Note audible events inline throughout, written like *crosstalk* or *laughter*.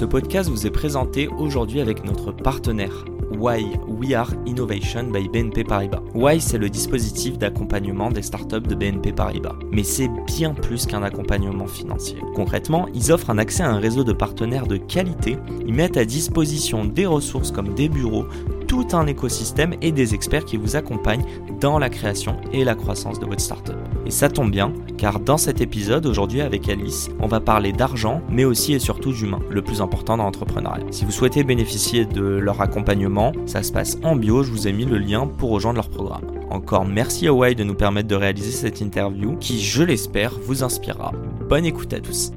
Ce podcast vous est présenté aujourd'hui avec notre partenaire Why We Are Innovation by BNP Paribas. Why c'est le dispositif d'accompagnement des startups de BNP Paribas. Mais c'est bien plus qu'un accompagnement financier. Concrètement, ils offrent un accès à un réseau de partenaires de qualité, ils mettent à disposition des ressources comme des bureaux, tout un écosystème et des experts qui vous accompagnent dans la création et la croissance de votre startup. Et ça tombe bien, car dans cet épisode, aujourd'hui avec Alice, on va parler d'argent, mais aussi et surtout d'humain, le plus important dans l'entrepreneuriat. Si vous souhaitez bénéficier de leur accompagnement, ça se passe en bio, je vous ai mis le lien pour rejoindre leur programme. Encore merci à Why de nous permettre de réaliser cette interview qui, je l'espère, vous inspirera. Bonne écoute à tous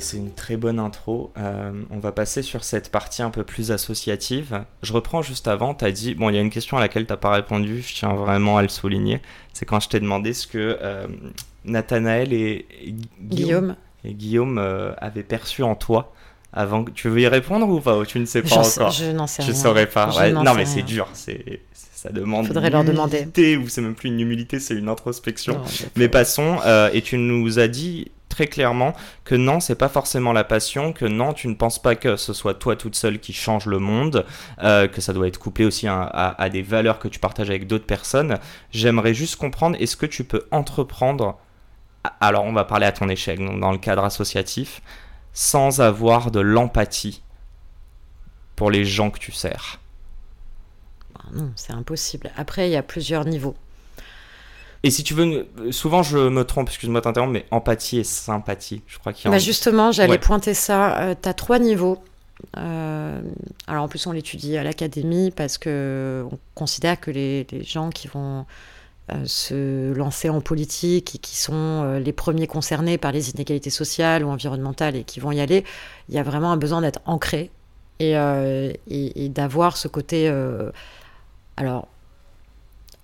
c'est une très bonne intro. Euh, on va passer sur cette partie un peu plus associative. Je reprends juste avant, tu as dit, bon, il y a une question à laquelle tu n'as pas répondu, je tiens vraiment à le souligner. C'est quand je t'ai demandé ce que euh, Nathanaël et, Guillaume, Et Guillaume euh, avaient perçu en toi. Avant, tu veux y répondre ou pas Tu ne sais pas encore? je n'en sais rien. Je saurais pas. non, mais c'est dur. C'est ça demande. Faudrait leur demander. Ou c'est même plus une humilité, c'est une introspection. mais passons. et tu nous as dit très clairement que non, c'est pas forcément la passion, que non, tu ne penses pas que ce soit toi toute seule qui change le monde, euh, que ça doit être couplé aussi à, des valeurs que tu partages avec d'autres personnes. J'aimerais juste comprendre, est-ce que tu peux entreprendre, alors on va parler à ton échec, donc dans le cadre associatif, sans avoir de l'empathie pour les gens que tu sers? Bah Non, c'est impossible. Après, il y a plusieurs niveaux. Et si tu veux, souvent je me trompe, excuse-moi t'interrompre, mais empathie et sympathie, je crois qu'il y a. Bah justement, j'allais pointer ça. Euh, tu as trois niveaux. Euh, alors en plus, on l'étudie à l'académie parce que on considère que les, les gens qui vont euh, se lancer en politique et qui sont les premiers concernés par les inégalités sociales ou environnementales et qui vont y aller, il y a vraiment un besoin d'être ancré et, et, et d'avoir ce côté. alors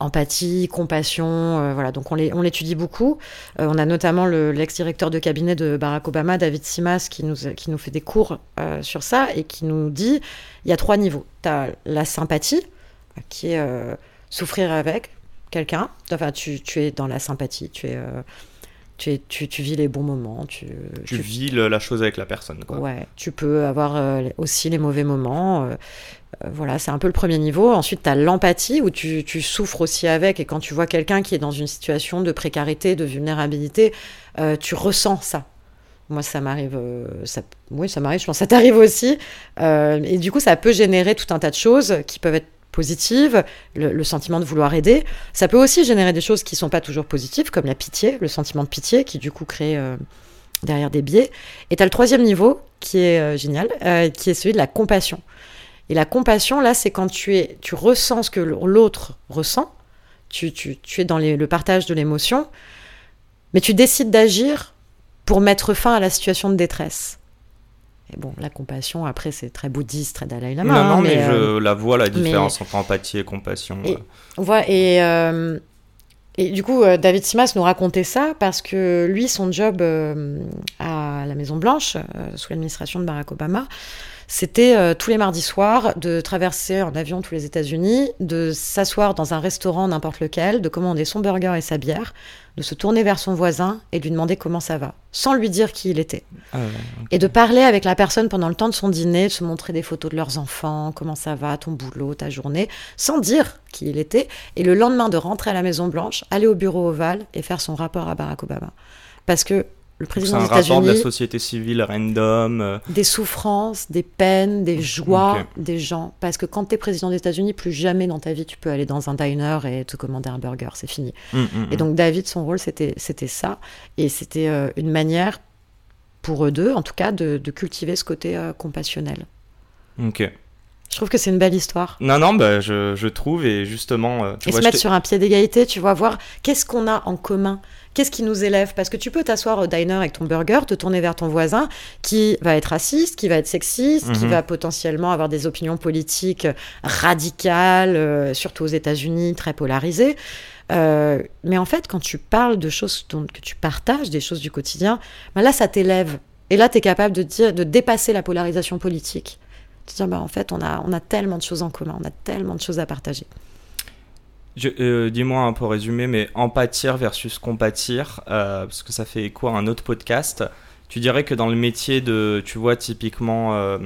empathie, compassion, euh, voilà. Donc on l'étudie beaucoup. Euh, on a notamment l'ex-directeur de cabinet de Barack Obama, David Simas, qui nous, qui nous fait des cours euh, sur ça et qui nous dit il y a trois niveaux. Tu as la sympathie, qui est souffrir avec quelqu'un. Enfin, tu, tu, es dans la sympathie, tu es tu, tu, tu, vis les bons moments. Tu, tu, vis la chose avec la personne. Quoi. Ouais, tu peux avoir euh, aussi les mauvais moments. Euh, voilà, c'est un peu le premier niveau. Ensuite, tu as l'empathie où tu, souffres aussi avec. Et quand tu vois quelqu'un qui est dans une situation de précarité, de vulnérabilité, tu ressens ça. Moi, ça m'arrive. ça, oui, ça m'arrive, je pense. Ça t'arrive aussi. et du coup, ça peut générer tout un tas de choses qui peuvent être positive, le, sentiment de vouloir aider. Ça peut aussi générer des choses qui ne sont pas toujours positives, comme la pitié, le sentiment de pitié, qui du coup crée euh, derrière des biais. Et tu as le troisième niveau, qui est euh, génial, euh, qui est celui de la compassion. Et la compassion, là, c'est quand tu, es, tu ressens ce que l'autre ressent, tu, tu, tu, es dans le partage de l'émotion, mais tu décides d'agir pour mettre fin à la situation de détresse. Et bon, la compassion, après, c'est très bouddhiste, très Dalai Lama. Non, non, hein, mais, je euh, la vois, la différence entre empathie et compassion. Et, voit, et, euh, et du coup, euh, David Simas nous racontait ça parce que lui, son job à la Maison-Blanche, sous l'administration de Barack Obama, c'était tous les mardis soirs de traverser en avion tous les États-Unis, de s'asseoir dans un restaurant n'importe lequel, de commander son burger et sa bière, de se tourner vers son voisin et lui demander comment ça va, sans lui dire qui il était. Ah et de parler avec la personne pendant le temps de son dîner, de se montrer des photos de leurs enfants, comment ça va, ton boulot, ta journée, sans dire qui il était. Et le lendemain de rentrer à la Maison Blanche, aller au bureau ovale et faire son rapport à Barack Obama. Parce que le président des États-Unis. de la société civile random. Euh. Des souffrances, des peines, des joies des gens. Parce que quand tu es président des États-Unis, plus jamais dans ta vie tu peux aller dans un diner et te commander un burger, c'est fini. Hum, hum, hum. et donc David, son rôle, c'était ça. Et c'était euh, une manière pour eux deux, en tout cas, de, cultiver ce côté euh, compassionnel. Ok. Je trouve que c'est une belle histoire. Non, non, bah, je, je trouve, et justement. euh, tu Et vois, se mettre sur un pied d'égalité, tu vois, voir qu'est-ce qu'on a en commun, qu'est-ce qui nous élève. Parce que tu peux t'asseoir au diner avec ton burger, te tourner vers ton voisin qui va être raciste, qui va être sexiste, qui Mhm. va potentiellement avoir des opinions politiques radicales, euh, surtout aux États-Unis, très polarisées. Euh, mais en fait, quand tu parles de choses dont, que tu partages, des choses du quotidien, ben là, ça t'élève. Et là, tu es capable de, dire, de dépasser la polarisation politique. Dire, bah, en fait, on a, on a tellement de choses en commun, on a tellement de choses à partager. Euh, Dis-moi un peu résumé, mais empathir versus compatir, euh, parce que ça fait écho à un autre podcast. Tu dirais que dans le métier de, tu vois, typiquement euh,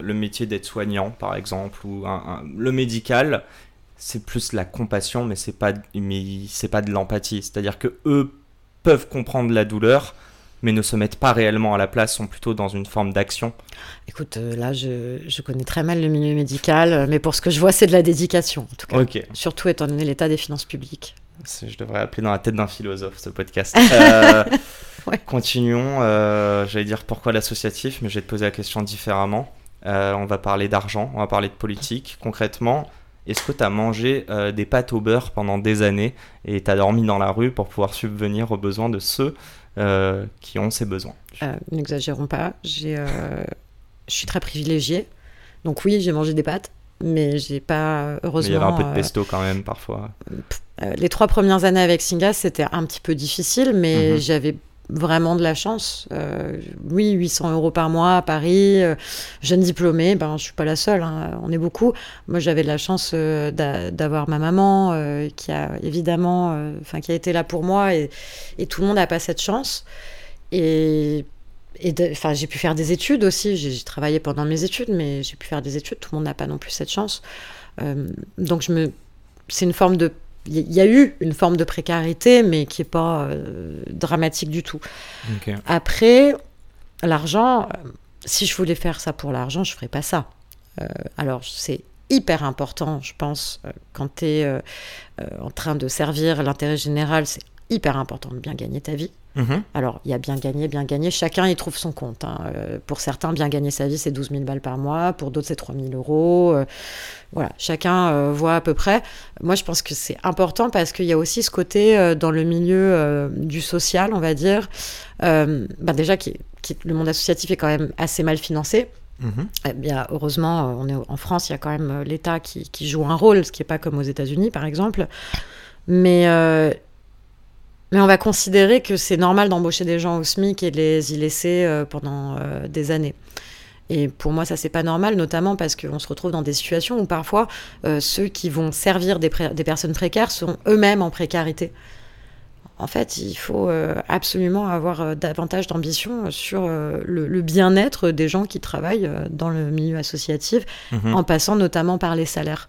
le métier d'être soignant, par exemple, ou le médical, c'est plus la compassion, mais c'est pas, c'est pas de l'empathie. C'est-à-dire que eux peuvent comprendre la douleur, mais ne se mettent pas réellement à la place, sont plutôt dans une forme d'action. Écoute, euh, là, je, je connais très mal le milieu médical, euh, mais pour ce que je vois, c'est de la dédication, en tout cas. Ok. Surtout étant donné l'état des finances publiques. Je devrais appeler dans la tête d'un philosophe ce podcast. *laughs* Euh, Ouais. Continuons. euh, J'allais dire pourquoi l'associatif, mais je vais te poser la question différemment. Euh, on va parler d'argent, on va parler de politique. Concrètement, est-ce que tu as mangé des pâtes au beurre pendant des années et tu as dormi dans la rue pour pouvoir subvenir aux besoins de ceux euh, qui ont ces besoins Euh, N'exagérons pas, euh, je suis très privilégiée. Donc oui, j'ai mangé des pâtes, mais j'ai pas, Mais heureusement... il y avait un peu de pesto quand même parfois. Les trois premières années avec Singa, c'était un petit peu difficile, mais Mhm. j'avais vraiment de la chance. Euh, oui, 800 euros par mois à Paris, euh, jeune diplômée, ben, je suis pas la seule, hein, on est beaucoup. Moi, j'avais de la chance euh, d'a- d'avoir ma maman qui a évidemment, enfin, qui a été là pour moi, et, tout le monde n'a pas cette chance. Et, j'ai pu faire des études aussi. J'ai travaillé pendant mes études, mais j'ai pu faire des études. Tout le monde n'a pas non plus cette chance. Donc, c'est une forme de il y a eu une forme de précarité, mais qui n'est pas euh, dramatique du tout. Après, l'argent, euh, si je voulais faire ça pour l'argent, je ne ferais pas ça. Euh, alors, c'est hyper important, je pense, quand tu es en train de servir l'intérêt général, c'est hyper important de bien gagner ta vie. Mhm. Alors, il y a bien gagné, bien gagné. Chacun y trouve son compte. hein. Euh, pour certains, bien gagner sa vie, c'est 12 000 balles par mois. Pour d'autres, c'est 3 000 euros. Euh, voilà, chacun euh, voit à peu près. Moi, je pense que c'est important parce qu'il y a aussi ce côté euh, dans le milieu euh, du social, on va dire. Bah déjà, qui, qui- le monde associatif est quand même assez mal financé. Mhm. Eh bien, heureusement, on est en France, il y a quand même l'État qui, qui joue un rôle, ce qui n'est pas comme aux États-Unis, par exemple. Mais, euh, mais on va considérer que c'est normal d'embaucher des gens au SMIC et de les y laisser euh, pendant euh, des années. Et pour moi, ça, c'est pas normal, notamment parce qu'on se retrouve dans des situations où parfois euh, ceux qui vont servir des, personnes précaires sont eux-mêmes en précarité. En fait, il faut euh, absolument avoir euh, davantage d'ambition sur euh, le, le bien-être des gens qui travaillent dans le milieu associatif, Mhm. en passant notamment par les salaires.